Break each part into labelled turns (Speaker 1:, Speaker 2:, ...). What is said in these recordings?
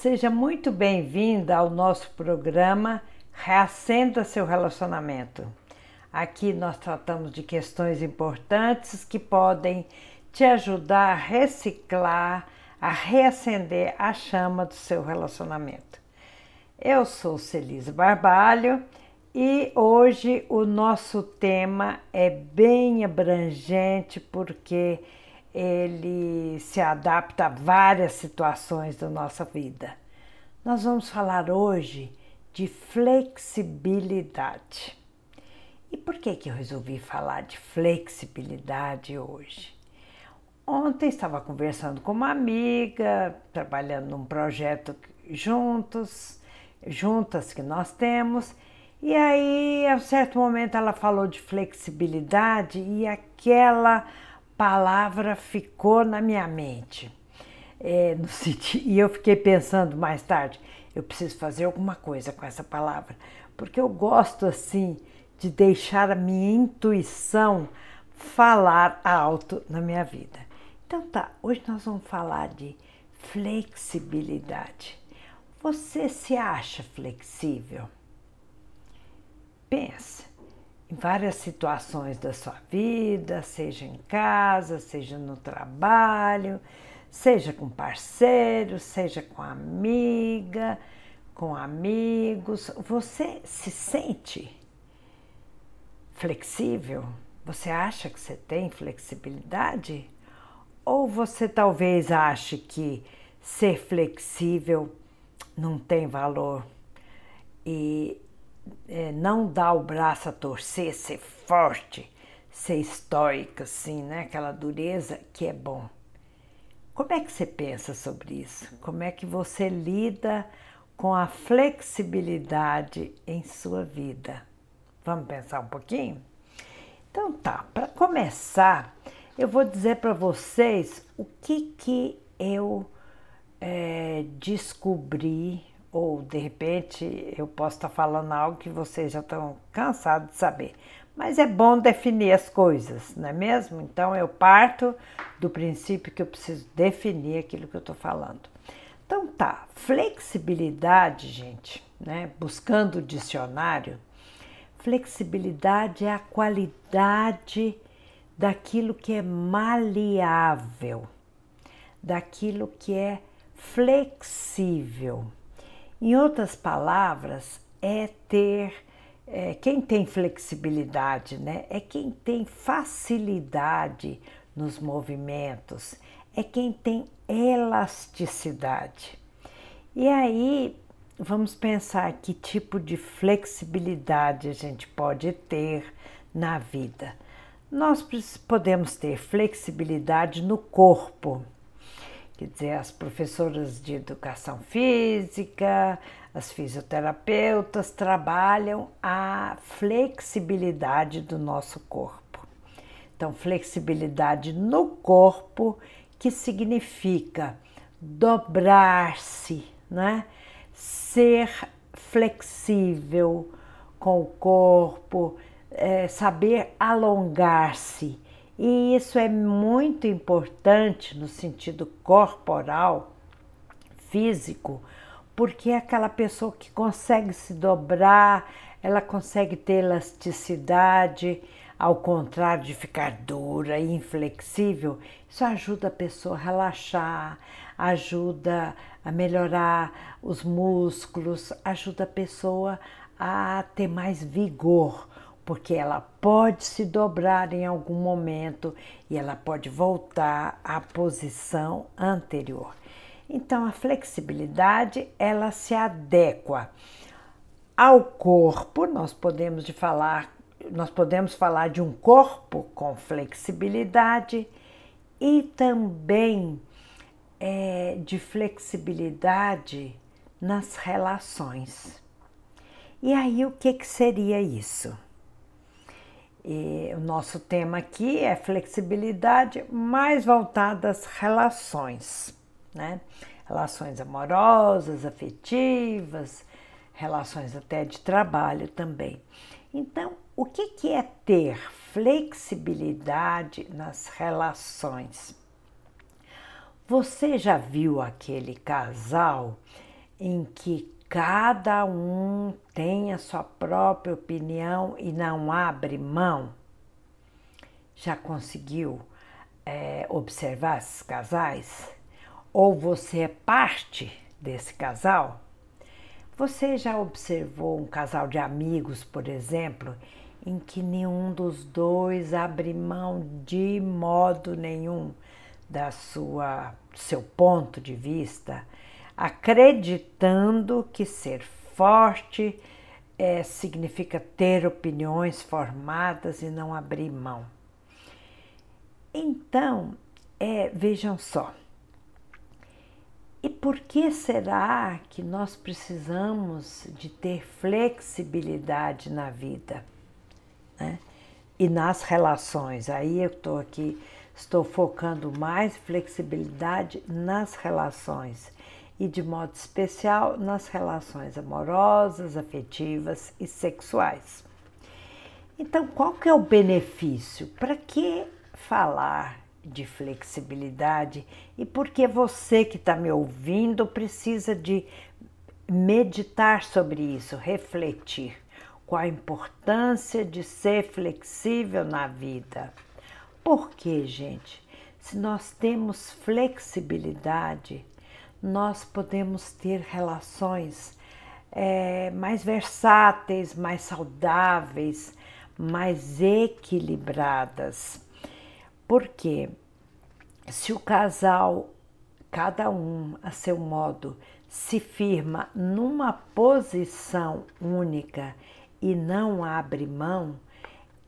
Speaker 1: Seja muito bem-vinda ao nosso programa Reacenda seu relacionamento. Aqui nós tratamos de questões importantes que podem te ajudar a reciclar, a reacender a chama do seu relacionamento. Eu sou Celise Barbalho e hoje o nosso tema é bem abrangente porque ele se adapta a várias situações da nossa vida. Nós vamos falar hoje de flexibilidade. E por que, que eu resolvi falar de flexibilidade hoje? Ontem estava conversando com uma amiga, trabalhando num projeto juntos, juntas que nós temos, e aí, a um certo momento, ela falou de flexibilidade e aquela palavra ficou na minha mente. É, sentido, e eu fiquei pensando mais tarde, eu preciso fazer alguma coisa com essa palavra, porque eu gosto assim de deixar a minha intuição falar alto na minha vida. Então tá, hoje nós vamos falar de flexibilidade. Você se acha flexível? Pensa em várias situações da sua vida, seja em casa, seja no trabalho, seja com parceiro, seja com amiga, com amigos. Você se sente flexível? Você acha que você tem flexibilidade? Ou você talvez ache que ser flexível não tem valor e é, não dar o braço a torcer, ser forte, ser estoica, assim, né? Aquela dureza que é bom. Como é que você pensa sobre isso? Como é que você lida com a flexibilidade em sua vida? Vamos pensar um pouquinho? Então tá, para começar, eu vou dizer para vocês o que que eu é, descobri ou de repente eu posso estar falando algo que vocês já estão cansados de saber. Mas é bom definir as coisas, não é mesmo? Então eu parto do princípio que eu preciso definir aquilo que eu estou falando. Então tá, flexibilidade, gente, né? Buscando o dicionário, flexibilidade é a qualidade daquilo que é maleável, daquilo que é flexível. Em outras palavras, é ter é, quem tem flexibilidade, né? É quem tem facilidade nos movimentos, é quem tem elasticidade. E aí vamos pensar que tipo de flexibilidade a gente pode ter na vida. Nós podemos ter flexibilidade no corpo, Quer dizer, as professoras de educação física, as fisioterapeutas trabalham a flexibilidade do nosso corpo. Então, flexibilidade no corpo, que significa dobrar-se, né? ser flexível com o corpo, é, saber alongar-se e isso é muito importante no sentido corporal, físico, porque é aquela pessoa que consegue se dobrar, ela consegue ter elasticidade, ao contrário de ficar dura e inflexível, isso ajuda a pessoa a relaxar, ajuda a melhorar os músculos, ajuda a pessoa a ter mais vigor porque ela pode se dobrar em algum momento e ela pode voltar à posição anterior. Então a flexibilidade ela se adequa ao corpo, nós podemos de falar, nós podemos falar de um corpo com flexibilidade e também é, de flexibilidade nas relações. E aí o que, que seria isso? E o nosso tema aqui é flexibilidade mais voltada às relações, né? Relações amorosas, afetivas, relações até de trabalho também. Então, o que, que é ter flexibilidade nas relações? Você já viu aquele casal em que cada um tem a sua própria opinião e não abre mão? Já conseguiu é, observar esses casais? Ou você é parte desse casal? Você já observou um casal de amigos, por exemplo, em que nenhum dos dois abre mão de modo nenhum da sua seu ponto de vista, acreditando que ser forte é, significa ter opiniões formadas e não abrir mão. Então, é, vejam só, e por que será que nós precisamos de ter flexibilidade na vida né? e nas relações? Aí eu estou aqui, estou focando mais flexibilidade nas relações e de modo especial nas relações amorosas, afetivas e sexuais. Então, qual que é o benefício? Para que falar de flexibilidade e porque você que está me ouvindo precisa de meditar sobre isso, refletir com a importância de ser flexível na vida. Porque, gente, se nós temos flexibilidade, nós podemos ter relações é, mais versáteis, mais saudáveis, mais equilibradas. Porque se o casal, cada um a seu modo, se firma numa posição única e não abre mão,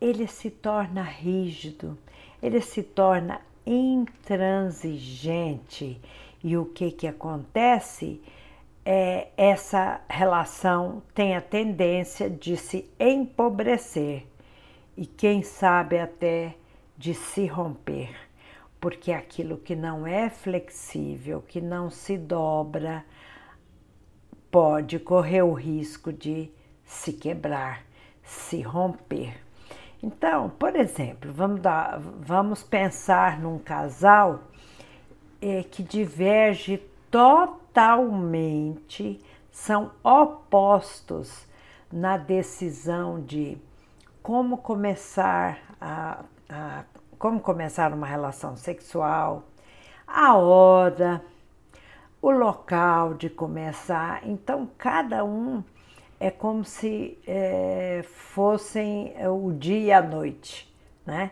Speaker 1: ele se torna rígido, ele se torna intransigente. E o que, que acontece? É, essa relação tem a tendência de se empobrecer e, quem sabe, até de se romper, porque aquilo que não é flexível, que não se dobra, pode correr o risco de se quebrar, se romper. Então, por exemplo, vamos, dar, vamos pensar num casal é, que diverge totalmente, são opostos na decisão de como começar a a como começar uma relação sexual, a hora, o local de começar. Então, cada um é como se é, fossem o dia e a noite, né?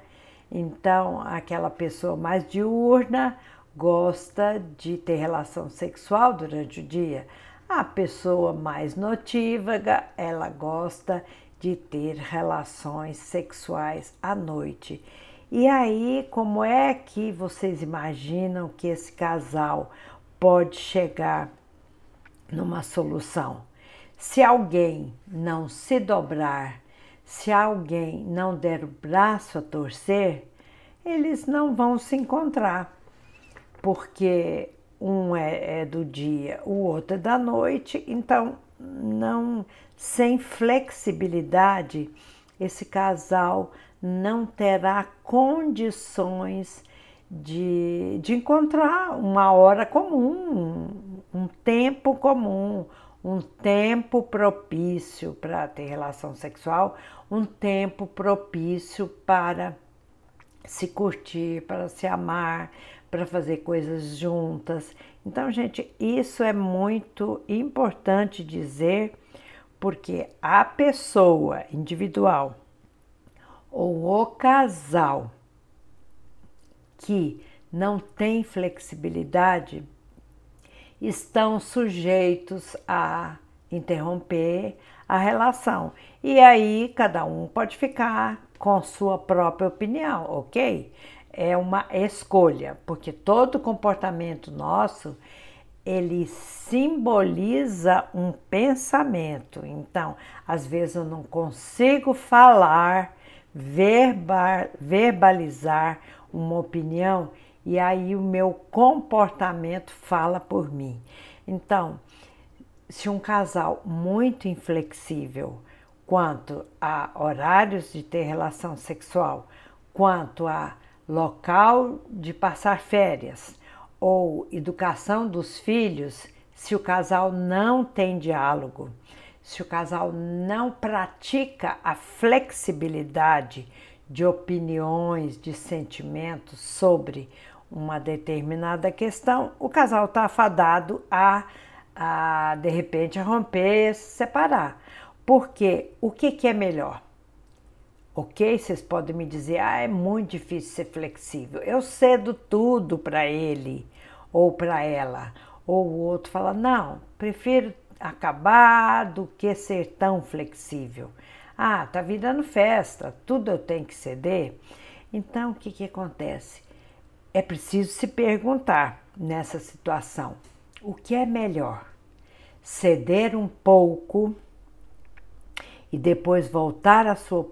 Speaker 1: Então, aquela pessoa mais diurna gosta de ter relação sexual durante o dia. A pessoa mais notívaga, ela gosta de ter relações sexuais à noite. E aí, como é que vocês imaginam que esse casal pode chegar numa solução? Se alguém não se dobrar, se alguém não der o braço a torcer, eles não vão se encontrar, porque um é, é do dia, o outro é da noite, então não sem flexibilidade, esse casal não terá condições de, de encontrar uma hora comum, um tempo comum, um tempo propício para ter relação sexual, um tempo propício para se curtir, para se amar, para fazer coisas juntas. Então, gente, isso é muito importante dizer porque a pessoa individual ou o casal que não tem flexibilidade estão sujeitos a interromper a relação. E aí cada um pode ficar com sua própria opinião, ok? É uma escolha, porque todo comportamento nosso ele simboliza um pensamento. Então, às vezes eu não consigo falar, verbalizar uma opinião e aí o meu comportamento fala por mim. Então, se um casal muito inflexível quanto a horários de ter relação sexual, quanto a local de passar férias, ou educação dos filhos se o casal não tem diálogo, se o casal não pratica a flexibilidade de opiniões, de sentimentos sobre uma determinada questão, o casal está afadado a, a, de repente, a romper, se separar. Porque o que, que é melhor? Ok, vocês podem me dizer, ah, é muito difícil ser flexível. Eu cedo tudo para ele ou para ela. Ou o outro fala, não, prefiro acabar do que ser tão flexível. Ah, tá virando festa, tudo eu tenho que ceder. Então, o que, que acontece? É preciso se perguntar nessa situação: o que é melhor? Ceder um pouco e depois voltar à sua,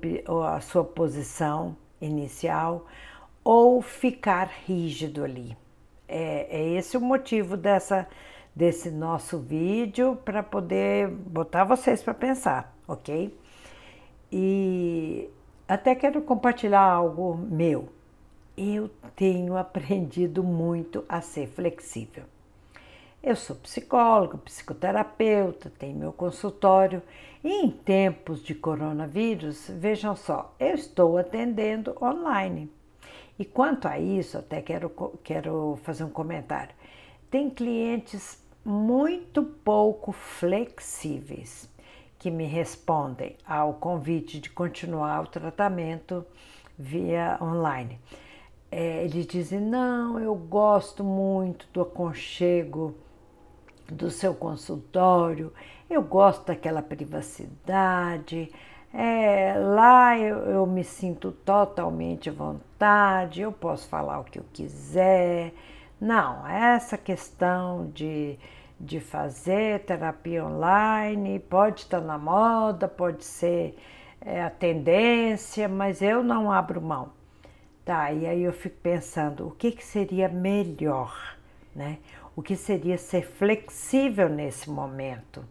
Speaker 1: à sua posição inicial ou ficar rígido ali? É, é esse o motivo dessa, desse nosso vídeo para poder botar vocês para pensar, ok? E até quero compartilhar algo meu. Eu tenho aprendido muito a ser flexível. Eu sou psicóloga, psicoterapeuta, tenho meu consultório e em tempos de coronavírus, vejam só, eu estou atendendo online. E quanto a isso, até quero, quero fazer um comentário. Tem clientes muito pouco flexíveis que me respondem ao convite de continuar o tratamento via online. É, eles dizem: não, eu gosto muito do aconchego do seu consultório, eu gosto daquela privacidade, é, lá eu, eu me sinto totalmente à vontade, eu posso falar o que eu quiser. Não, essa questão de, de fazer terapia online pode estar na moda, pode ser é, a tendência, mas eu não abro mão. Tá, e aí eu fico pensando, o que, que seria melhor, né? O que seria ser flexível nesse momento?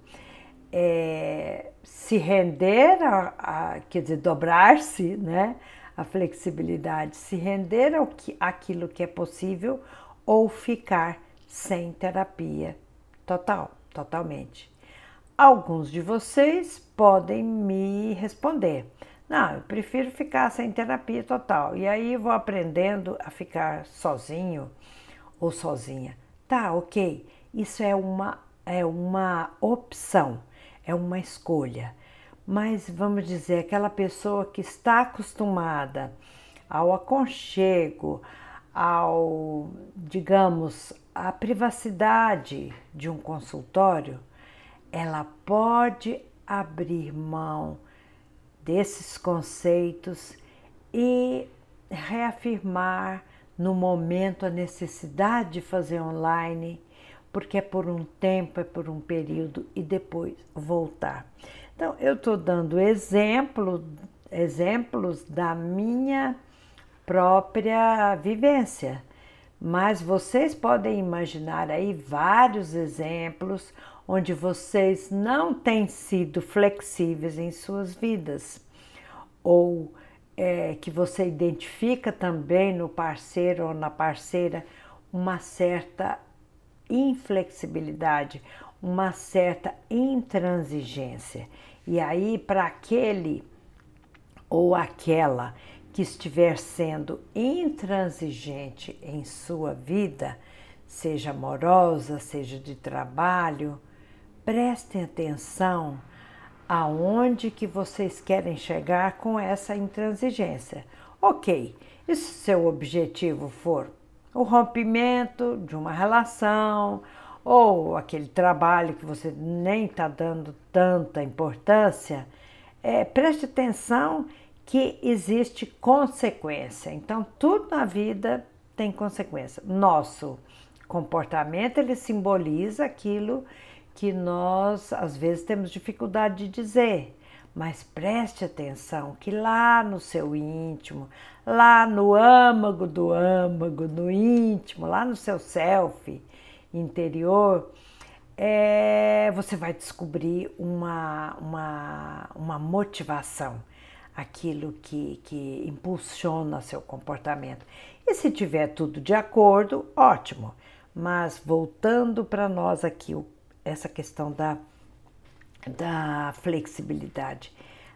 Speaker 1: é, se render, a, a, quer dizer, dobrar-se, né? A flexibilidade, se render ao que, aquilo que é possível ou ficar sem terapia total, totalmente. Alguns de vocês podem me responder. Não, eu prefiro ficar sem terapia total. E aí vou aprendendo a ficar sozinho ou sozinha. Tá, ok. Isso é uma, é uma opção é uma escolha. Mas vamos dizer, aquela pessoa que está acostumada ao aconchego, ao, digamos, à privacidade de um consultório, ela pode abrir mão desses conceitos e reafirmar no momento a necessidade de fazer online porque é por um tempo, é por um período e depois voltar. Então, eu estou dando exemplo, exemplos da minha própria vivência, mas vocês podem imaginar aí vários exemplos onde vocês não têm sido flexíveis em suas vidas, ou é, que você identifica também no parceiro ou na parceira uma certa inflexibilidade, uma certa intransigência. E aí, para aquele ou aquela que estiver sendo intransigente em sua vida, seja amorosa, seja de trabalho, prestem atenção aonde que vocês querem chegar com essa intransigência. Ok, e se seu objetivo for o rompimento de uma relação ou aquele trabalho que você nem está dando tanta importância, é, preste atenção que existe consequência. Então, tudo na vida tem consequência. Nosso comportamento ele simboliza aquilo que nós às vezes temos dificuldade de dizer. Mas preste atenção que lá no seu íntimo, lá no âmago do âmago, no íntimo, lá no seu self interior, é, você vai descobrir uma, uma, uma motivação, aquilo que, que impulsiona seu comportamento. E se tiver tudo de acordo, ótimo. Mas voltando para nós aqui, o essa questão da, da flexibilidade.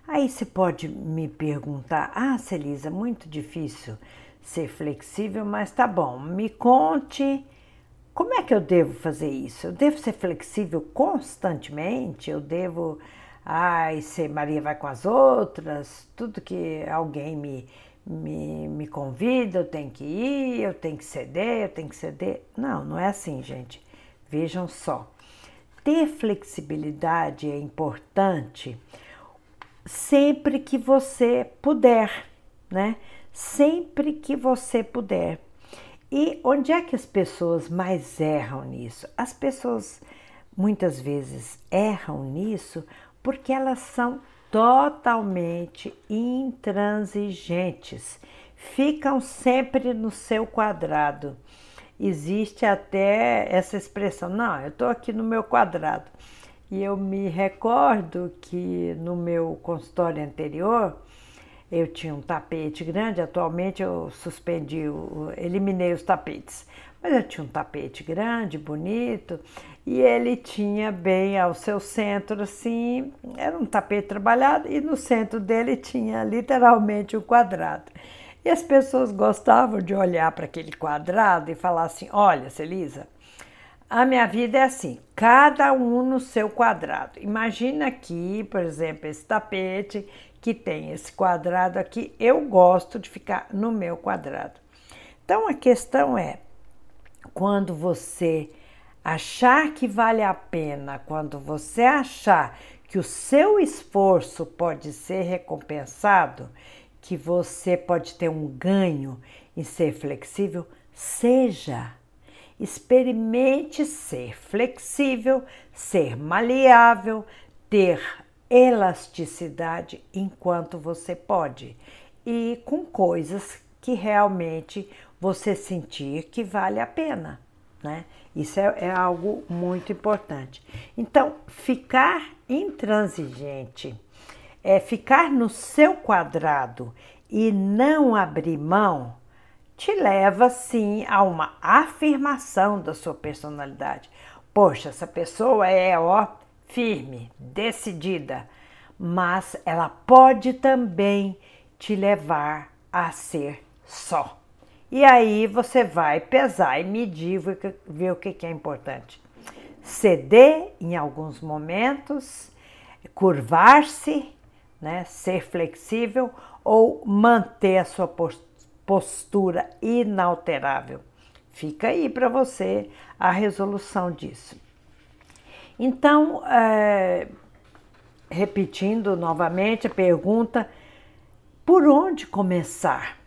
Speaker 1: Aí você pode me perguntar: ah, Celisa, muito difícil ser flexível, mas tá bom, me conte como é que eu devo fazer isso? Eu devo ser flexível constantemente? Eu devo, ai, ser Maria vai com as outras? Tudo que alguém me, me, me convida, eu tenho que ir, eu tenho que ceder, eu tenho que ceder. Não, não é assim, gente. Vejam só. Ter flexibilidade é importante sempre que você puder, né? Sempre que você puder. E onde é que as pessoas mais erram nisso? As pessoas muitas vezes erram nisso porque elas são totalmente intransigentes, ficam sempre no seu quadrado. Existe até essa expressão, não, eu estou aqui no meu quadrado. E eu me recordo que no meu consultório anterior, eu tinha um tapete grande, atualmente eu suspendi, eliminei os tapetes. Mas eu tinha um tapete grande, bonito, e ele tinha bem ao seu centro, assim, era um tapete trabalhado, e no centro dele tinha literalmente um quadrado. E as pessoas gostavam de olhar para aquele quadrado e falar assim: Olha, Celisa, a minha vida é assim, cada um no seu quadrado. Imagina aqui, por exemplo, esse tapete que tem esse quadrado aqui, eu gosto de ficar no meu quadrado. Então a questão é, quando você achar que vale a pena, quando você achar que o seu esforço pode ser recompensado, que você pode ter um ganho em ser flexível, seja. Experimente ser flexível, ser maleável, ter elasticidade enquanto você pode e com coisas que realmente você sentir que vale a pena, né? Isso é, é algo muito importante. Então, ficar intransigente é ficar no seu quadrado e não abrir mão te leva sim a uma afirmação da sua personalidade. Poxa, essa pessoa é ó firme, decidida, mas ela pode também te levar a ser só. E aí você vai pesar e medir, ver o que é importante. Ceder em alguns momentos, curvar-se, né, ser flexível ou manter a sua postura inalterável. Fica aí para você a resolução disso. Então, é, repetindo novamente a pergunta, por onde começar?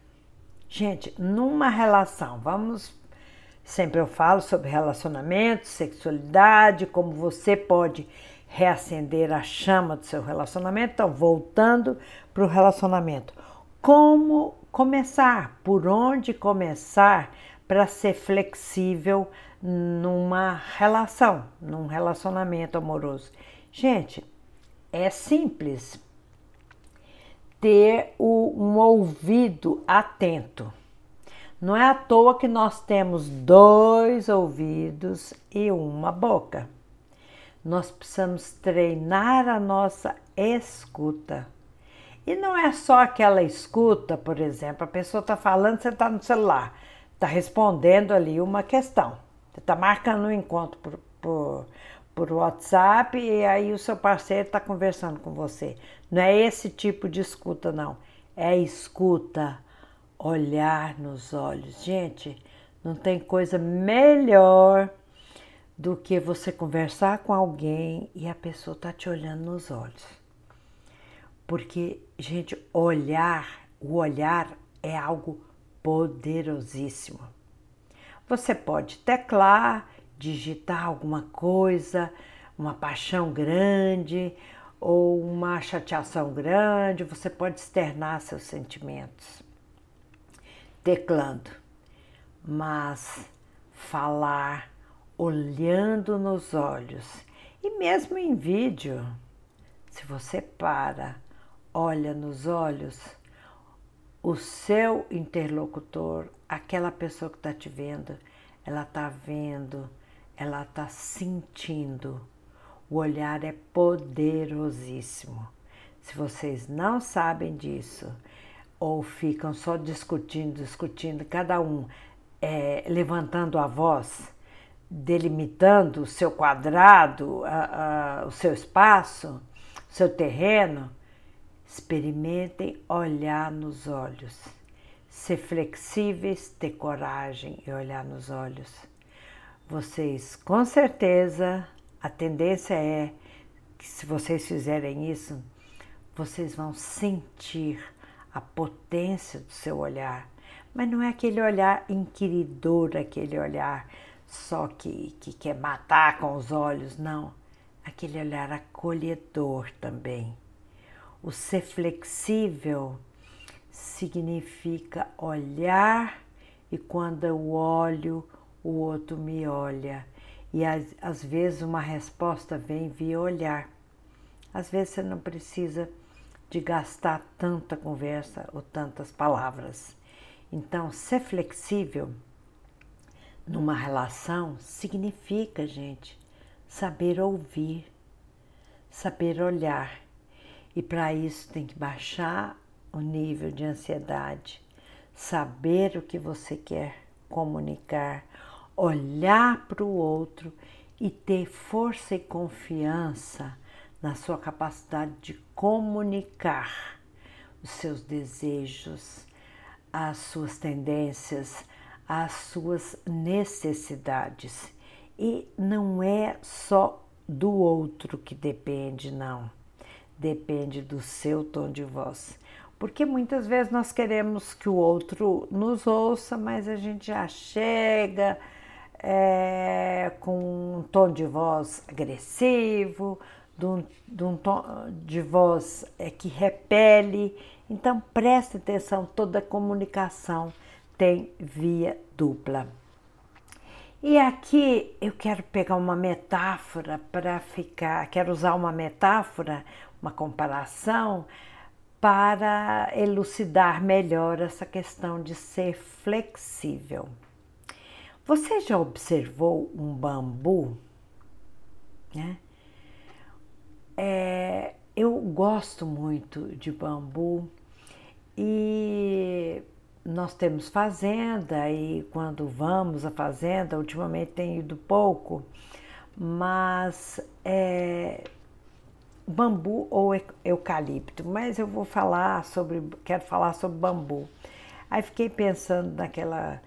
Speaker 1: Gente, numa relação, vamos. Sempre eu falo sobre relacionamento, sexualidade, como você pode reacender a chama do seu relacionamento. Então, voltando para o relacionamento. Como começar? Por onde começar para ser flexível numa relação, num relacionamento amoroso. Gente, é simples ter um ouvido atento. Não é à toa que nós temos dois ouvidos e uma boca. Nós precisamos treinar a nossa escuta. E não é só aquela escuta, por exemplo, a pessoa está falando, você está no celular, está respondendo ali uma questão. Você está marcando um encontro por, por, por WhatsApp e aí o seu parceiro está conversando com você. Não é esse tipo de escuta, não. É escuta, olhar nos olhos. Gente, não tem coisa melhor do que você conversar com alguém e a pessoa tá te olhando nos olhos. Porque, gente, olhar, o olhar é algo poderosíssimo. Você pode teclar, digitar alguma coisa, uma paixão grande ou uma chateação grande, você pode externar seus sentimentos teclando, mas falar olhando nos olhos e mesmo em vídeo, se você para, olha nos olhos, o seu interlocutor, aquela pessoa que está te vendo, ela está vendo, ela está sentindo O olhar é poderosíssimo. Se vocês não sabem disso, ou ficam só discutindo, discutindo, cada um é, levantando a voz, delimitando o seu quadrado, a, a, o seu espaço, o seu terreno, experimentem olhar nos olhos, ser flexíveis, ter coragem e olhar nos olhos. Vocês, com certeza, a tendência é que se vocês fizerem isso, vocês vão sentir a potência do seu olhar. Mas não é aquele olhar inquiridor, aquele olhar só que, que quer matar com os olhos, não. Aquele olhar acolhedor também. O ser flexível significa olhar e quando eu olho, o outro me olha. E às, às vezes uma resposta vem via olhar. Às vezes você não precisa de gastar tanta conversa ou tantas palavras. Então, ser flexível numa relação significa, gente, saber ouvir, saber olhar. E para isso tem que baixar o nível de ansiedade, saber o que você quer comunicar, olhar para o outro e ter força e confiança na sua capacidade de comunicar os seus desejos, as suas tendências, as suas necessidades. E não é só do outro que depende, não. Depende do seu tom de voz. Porque muitas vezes nós queremos que o outro nos ouça, mas a gente já chega é, com um tom de voz agressivo, de um, de um tom de voz é, que repele. Então preste atenção, toda comunicação tem via dupla. E aqui eu quero pegar uma metáfora para ficar, quero usar uma metáfora, uma comparação para elucidar melhor essa questão de ser flexível. Você já observou um bambu? Né? É, eu gosto muito de bambu e nós temos fazenda e quando vamos à fazenda, ultimamente tem ido pouco, mas é, bambu ou eucalipto, mas eu vou falar sobre, quero falar sobre bambu. Aí fiquei pensando naquela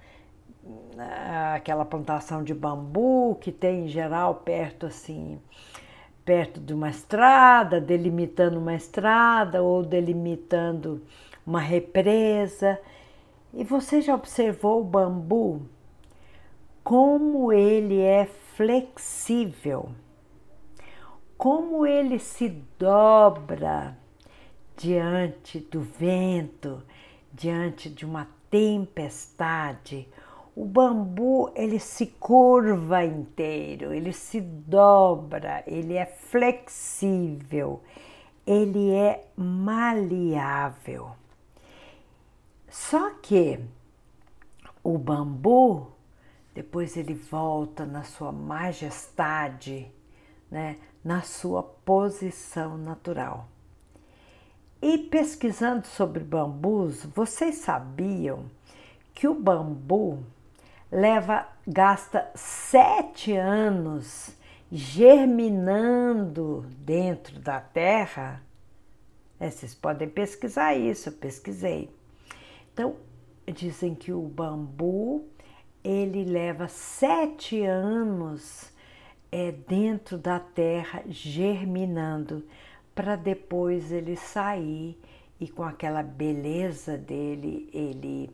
Speaker 1: aquela plantação de bambu que tem em geral perto assim perto de uma estrada, delimitando uma estrada ou delimitando uma represa. E você já observou o bambu? Como ele é flexível, como ele se dobra diante do vento, diante de uma tempestade o bambu ele se curva inteiro, ele se dobra, ele é flexível, ele é maleável. Só que o bambu, depois ele volta na sua majestade, né, na sua posição natural. E pesquisando sobre bambus, vocês sabiam que o bambu leva, gasta sete anos germinando dentro da terra. É, vocês podem pesquisar isso, eu pesquisei. Então, dizem que o bambu ele leva sete anos é, dentro da terra germinando para depois ele sair e com aquela beleza dele ele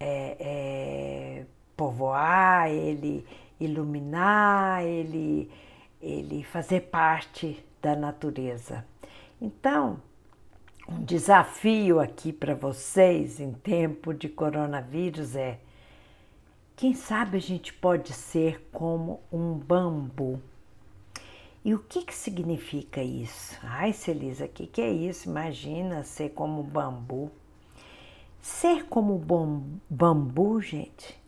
Speaker 1: é, é, povoar, ele iluminar, ele, ele fazer parte da natureza. Então, um desafio aqui para vocês em tempo de coronavírus é: quem sabe a gente pode ser como um bambu? E o que, que significa isso? Ai, Celisa, o que, que é isso? Imagina ser como bambu. Ser como bambu, gente,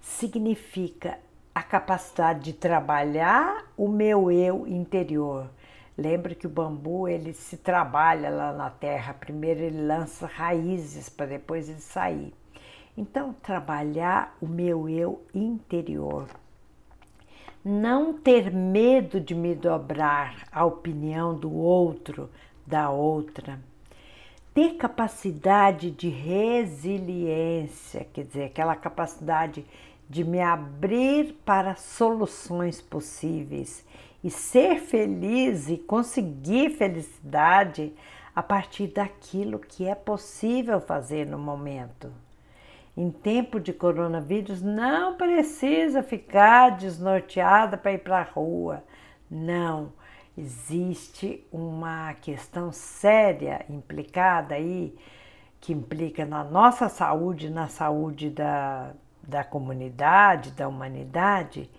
Speaker 1: significa a capacidade de trabalhar o meu eu interior. Lembra que o bambu ele se trabalha lá na terra. Primeiro ele lança raízes para depois ele sair. Então, trabalhar o meu eu interior. Não ter medo de me dobrar à opinião do outro, da outra. Ter capacidade de resiliência, quer dizer, aquela capacidade de me abrir para soluções possíveis e ser feliz e conseguir felicidade a partir daquilo que é possível fazer no momento. Em tempo de coronavírus, não precisa ficar desnorteada para ir para a rua. Não, existe uma questão séria implicada aí, que implica na nossa saúde, na saúde da, da comunidade, da humanidade.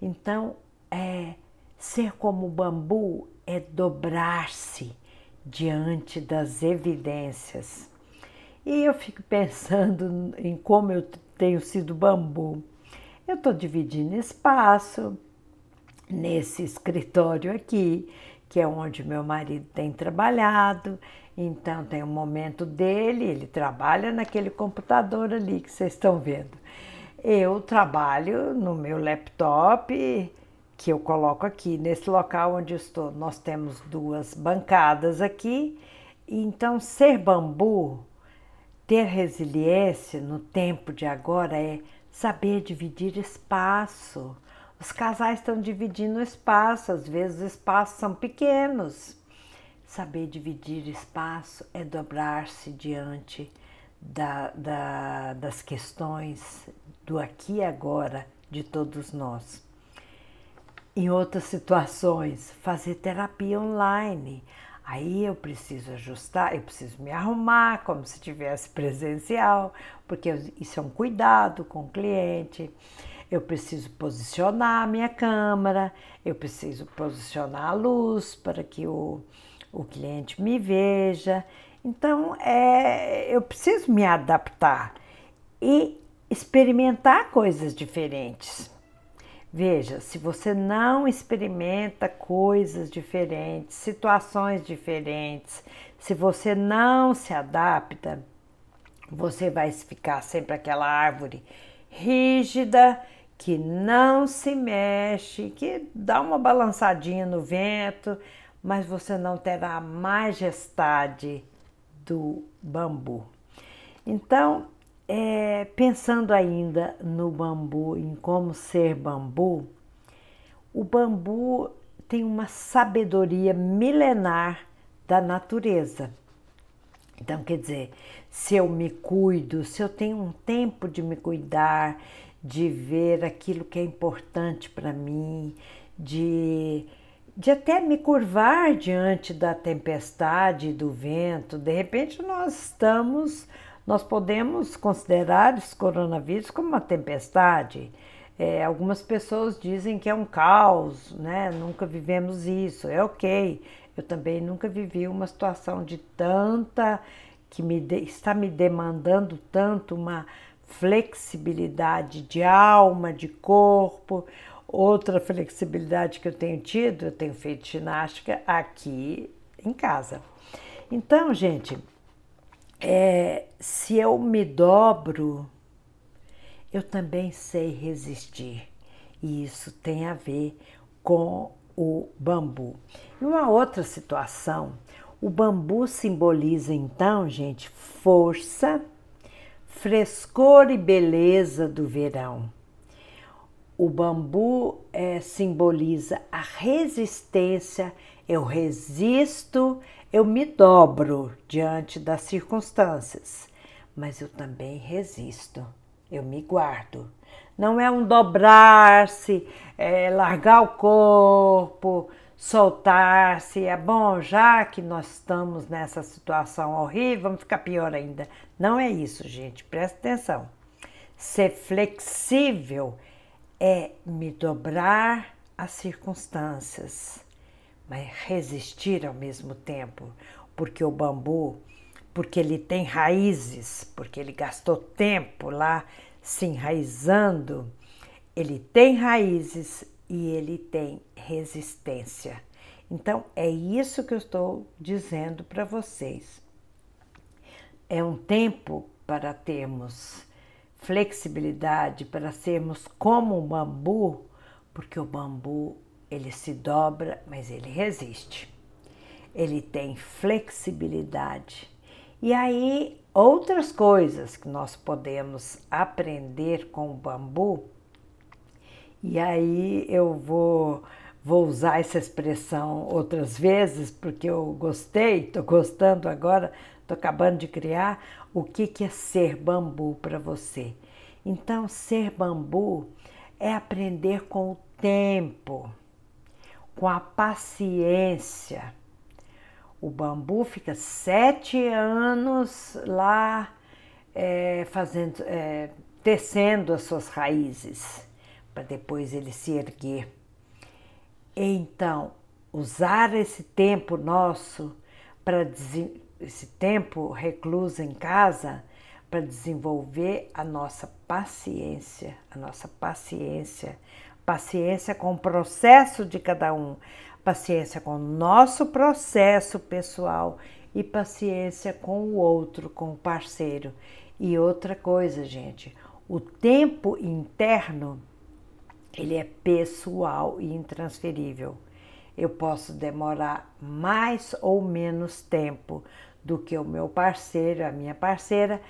Speaker 1: Então, é ser como o bambu é dobrar-se diante das evidências. E eu fico pensando em como eu tenho sido bambu. Eu estou dividindo espaço nesse escritório aqui, que é onde meu marido tem trabalhado. Então tem um momento dele, ele trabalha naquele computador ali que vocês estão vendo. Eu trabalho no meu laptop, que eu coloco aqui nesse local onde estou. Nós temos duas bancadas aqui. Então, ser bambu, ter resiliência no tempo de agora é saber dividir espaço. Os casais estão dividindo espaço, às vezes os espaços são pequenos. Saber dividir espaço é dobrar-se diante da, da, das questões do aqui e agora de todos nós. Em outras situações, fazer terapia online. Aí eu preciso ajustar, eu preciso me arrumar como se tivesse presencial, porque isso é um cuidado com o cliente. Eu preciso posicionar a minha câmera, eu preciso posicionar a luz para que o, o cliente me veja. Então, é, eu preciso me adaptar e experimentar coisas diferentes. Veja, se você não experimenta coisas diferentes, situações diferentes, se você não se adapta, você vai ficar sempre aquela árvore rígida que não se mexe, que dá uma balançadinha no vento, mas você não terá a majestade do bambu. Então, é, pensando ainda no bambu, em como ser bambu, o bambu tem uma sabedoria milenar da natureza. Então, quer dizer, se eu me cuido, se eu tenho um tempo de me cuidar, de ver aquilo que é importante para mim, de de até me curvar diante da tempestade, do vento. De repente, nós estamos, nós podemos considerar esse coronavírus como uma tempestade. É, algumas pessoas dizem que é um caos, né? Nunca vivemos isso. É ok. Eu também nunca vivi uma situação de tanta que me de, está me demandando tanto uma flexibilidade de alma, de corpo, Outra flexibilidade que eu tenho tido, eu tenho feito ginástica aqui em casa. Então, gente, é, se eu me dobro, eu também sei resistir. E isso tem a ver com o bambu. E uma outra situação, o bambu simboliza então, gente, força, frescor e beleza do verão o bambu é, simboliza a resistência, eu resisto, eu me dobro diante das circunstâncias, mas eu também resisto, eu me guardo. Não é um dobrar-se, é largar o corpo, soltar-se. É bom, já que nós estamos nessa situação horrível, vamos ficar pior ainda. Não é isso, gente, presta atenção. Ser flexível é me dobrar às circunstâncias, mas resistir ao mesmo tempo, porque o bambu, porque ele tem raízes, porque ele gastou tempo lá se enraizando, ele tem raízes e ele tem resistência. Então, é isso que eu estou dizendo para vocês. É um tempo para termos flexibilidade, para sermos como o bambu, porque o bambu ele se dobra, mas ele resiste. Ele tem flexibilidade. E aí, outras coisas que nós podemos aprender com o bambu, e aí eu vou, vou usar essa expressão outras vezes, porque eu gostei, estou gostando agora, estou acabando de criar. O que, que é ser bambu para você? Então, ser bambu é aprender com o tempo, com a paciência. O bambu fica sete anos lá é, fazendo, é, tecendo as suas raízes para depois ele se erguer. Então, usar esse tempo nosso para esse tempo recluso em casa para desenvolver a nossa paciência, a nossa paciência, paciência com o processo de cada um, paciência com o nosso processo pessoal e paciência com o outro, com o parceiro. E outra coisa, gente, o tempo interno ele é pessoal e intransferível. Eu posso demorar mais ou menos tempo do que o meu parceiro, a minha parceira,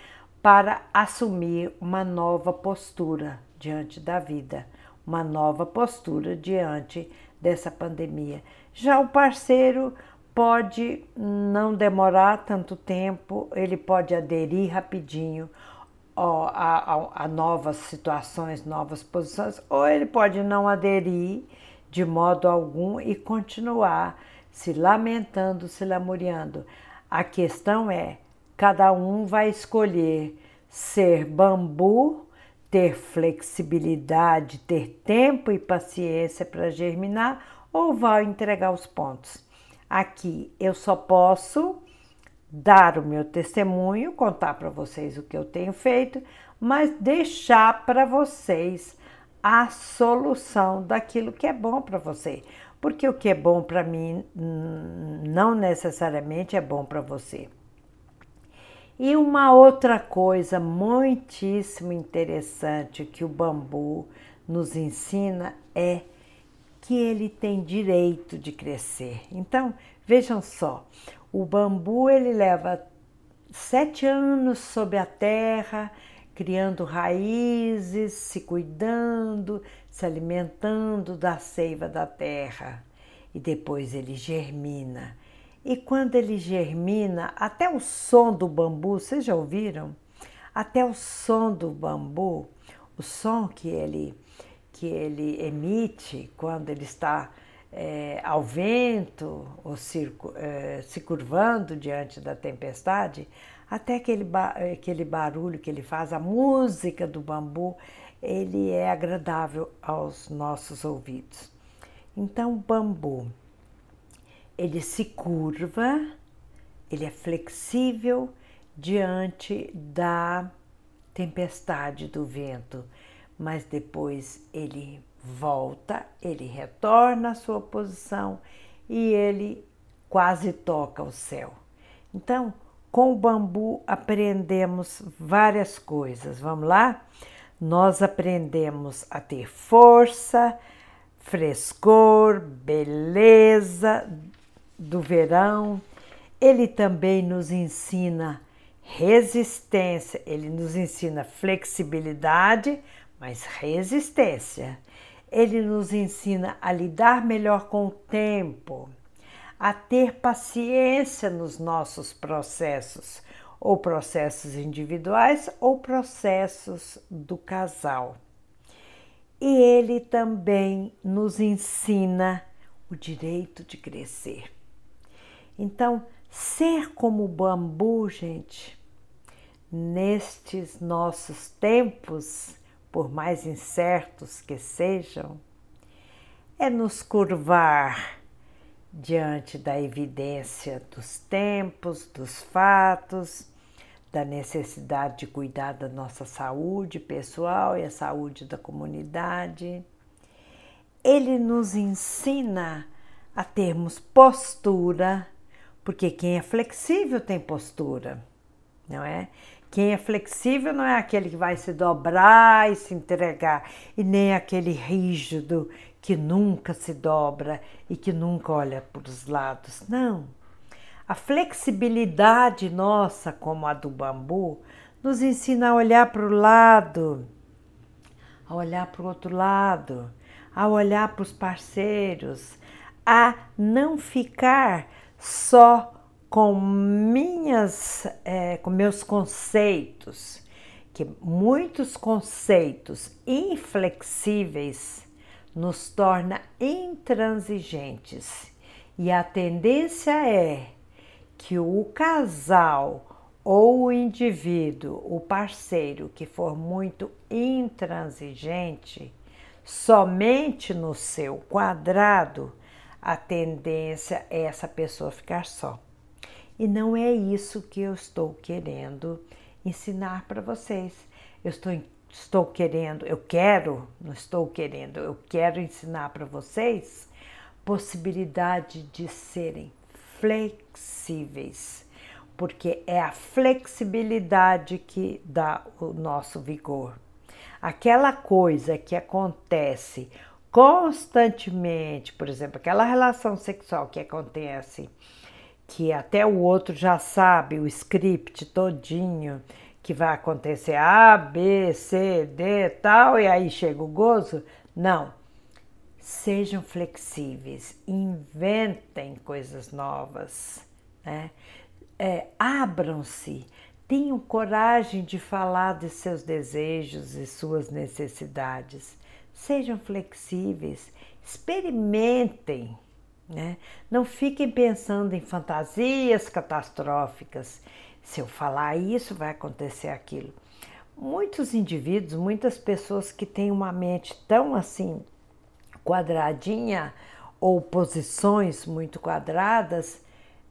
Speaker 1: para assumir uma nova postura diante da vida, uma nova postura diante dessa pandemia. Já o parceiro pode não demorar tanto tempo, ele pode aderir rapidinho a, a, a novas situações, novas posições, ou ele pode não aderir de modo algum e continuar se lamentando, se lamuriando. A questão é: cada um vai escolher ser bambu, ter flexibilidade, ter tempo e paciência para germinar, ou vai entregar os pontos. Aqui eu só posso dar o meu testemunho, contar para vocês o que eu tenho feito, mas deixar para vocês a solução daquilo que é bom para você. Porque o que é bom para mim não necessariamente é bom para você. E uma outra coisa muitíssimo interessante que o bambu nos ensina é que ele tem direito de crescer. Então, vejam só, o bambu ele leva sete anos sob a terra, criando raízes, se cuidando, se alimentando da seiva da terra. E depois ele germina. E quando ele germina, até o som do bambu, vocês já ouviram? Até o som do bambu, o som que ele, que ele emite quando ele está é, ao vento ou circo, é, se curvando diante da tempestade, até aquele, aquele barulho que ele faz, a música do bambu, ele é agradável aos nossos ouvidos. Então, bambu, ele se curva, ele é flexível diante da tempestade do vento, mas depois ele volta, ele retorna à sua posição e ele quase toca o céu. Então, com o bambu aprendemos várias coisas. Vamos lá? Nós aprendemos a ter força, frescor, beleza do verão. Ele também nos ensina resistência, ele nos ensina flexibilidade, mas resistência. Ele nos ensina a lidar melhor com o tempo, a ter paciência nos nossos processos, ou processos individuais ou processos do casal. E ele também nos ensina o direito de crescer. Então, ser como o bambu, gente, nestes nossos tempos por mais incertos que sejam, é nos curvar diante da evidência dos tempos, dos fatos, da necessidade de cuidar da nossa saúde pessoal e a saúde da comunidade. Ele nos ensina a termos postura, porque quem é flexível tem postura, não é? Quem é flexível não é aquele que vai se dobrar e se entregar, e nem aquele rígido que nunca se dobra e que nunca olha para os lados. Não. A flexibilidade nossa, como a do bambu, nos ensina a olhar para o lado, a olhar para o outro lado, a olhar para os parceiros, a não ficar só com minhas, é, com meus conceitos, que muitos conceitos inflexíveis nos torna intransigentes. E a tendência é que o casal ou o indivíduo, o parceiro que for muito intransigente, somente no seu quadrado, a tendência é essa pessoa ficar só. E não é isso que eu estou querendo ensinar para vocês. Eu estou, estou querendo, eu quero, não estou querendo, eu quero ensinar para vocês possibilidade de serem flexíveis, porque é a flexibilidade que dá o nosso vigor. Aquela coisa que acontece constantemente, por exemplo, aquela relação sexual que acontece que até o outro já sabe o script todinho que vai acontecer A, B, C, D, tal, e aí chega o gozo. Não. Sejam flexíveis, inventem coisas novas, né? É, Abram-se, tenham coragem de falar de seus desejos e suas necessidades. Sejam flexíveis, experimentem né? Não fiquem pensando em fantasias catastróficas. Se eu falar isso, vai acontecer aquilo. Muitos indivíduos, muitas pessoas que têm uma mente tão assim quadradinha ou posições muito quadradas,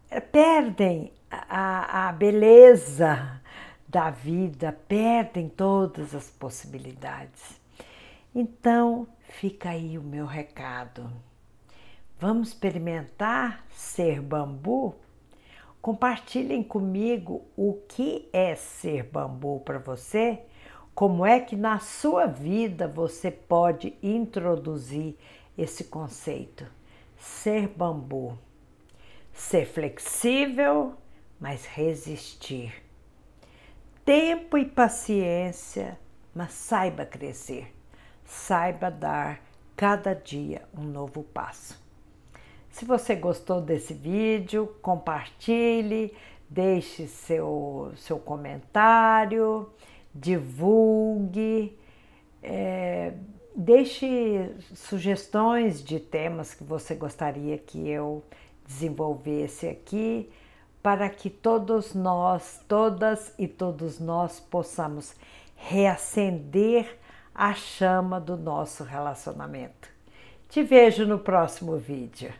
Speaker 1: eh, perdem a, a beleza da vida, perdem todas as possibilidades. Então, fica aí o meu recado. Vamos experimentar ser bambu? Compartilhem comigo o que é ser bambu para você, como é que na sua vida você pode introduzir esse conceito. Ser bambu. Ser flexível, mas resistir. Tempo e paciência, mas saiba crescer. Saiba dar cada dia um novo passo. Se você gostou desse vídeo, compartilhe, deixe seu, seu comentário, divulgue, é, deixe sugestões de temas que você gostaria que eu desenvolvesse aqui, para que todos nós, todas e todos nós possamos reacender a chama do nosso relacionamento. Te vejo no próximo vídeo.